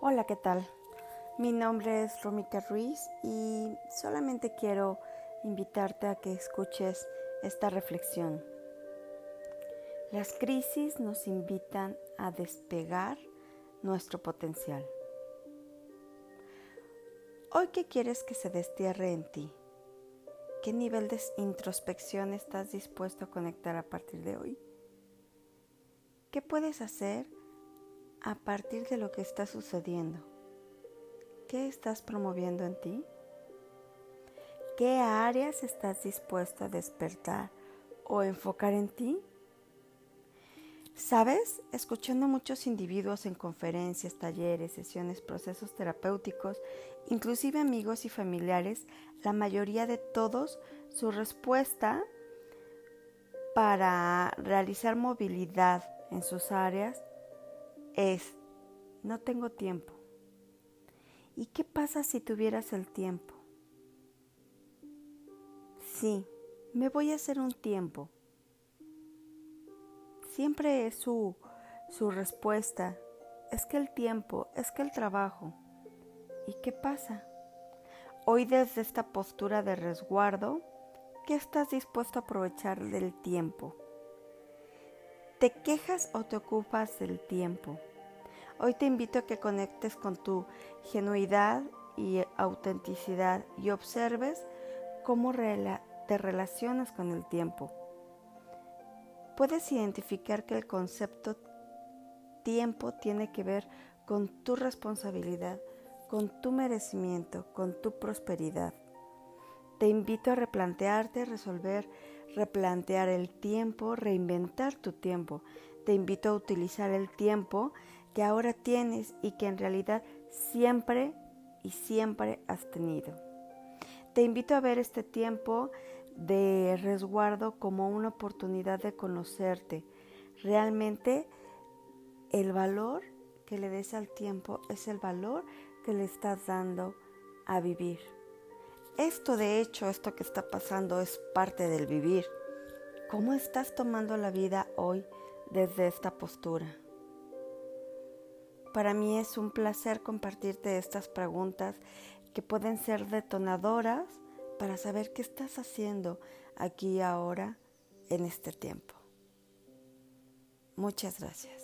Hola, ¿qué tal? Mi nombre es Romika Ruiz y solamente quiero invitarte a que escuches esta reflexión. Las crisis nos invitan a despegar nuestro potencial. Hoy, ¿qué quieres que se destierre en ti? ¿Qué nivel de introspección estás dispuesto a conectar a partir de hoy? ¿Qué puedes hacer a partir de lo que está sucediendo. ¿Qué estás promoviendo en ti? ¿Qué áreas estás dispuesto a despertar o enfocar en ti? ¿Sabes? Escuchando a muchos individuos en conferencias, talleres, sesiones, procesos terapéuticos, inclusive amigos y familiares, la mayoría de todos, su respuesta para realizar movilidad en sus áreas es, no tengo tiempo. ¿Y qué pasa si tuvieras el tiempo? Sí, me voy a hacer un tiempo. Siempre es su, su respuesta, es que el tiempo, es que el trabajo. ¿Y qué pasa? Hoy desde esta postura de resguardo, ¿qué estás dispuesto a aprovechar del tiempo? ¿Te quejas o te ocupas del tiempo? Hoy te invito a que conectes con tu genuidad y autenticidad y observes cómo te relacionas con el tiempo. Puedes identificar que el concepto tiempo tiene que ver con tu responsabilidad, con tu merecimiento, con tu prosperidad. Te invito a replantearte, resolver replantear el tiempo, reinventar tu tiempo. Te invito a utilizar el tiempo que ahora tienes y que en realidad siempre y siempre has tenido. Te invito a ver este tiempo de resguardo como una oportunidad de conocerte. Realmente el valor que le des al tiempo es el valor que le estás dando a vivir. Esto de hecho, esto que está pasando es parte del vivir. ¿Cómo estás tomando la vida hoy desde esta postura? Para mí es un placer compartirte estas preguntas que pueden ser detonadoras para saber qué estás haciendo aquí y ahora en este tiempo. Muchas gracias.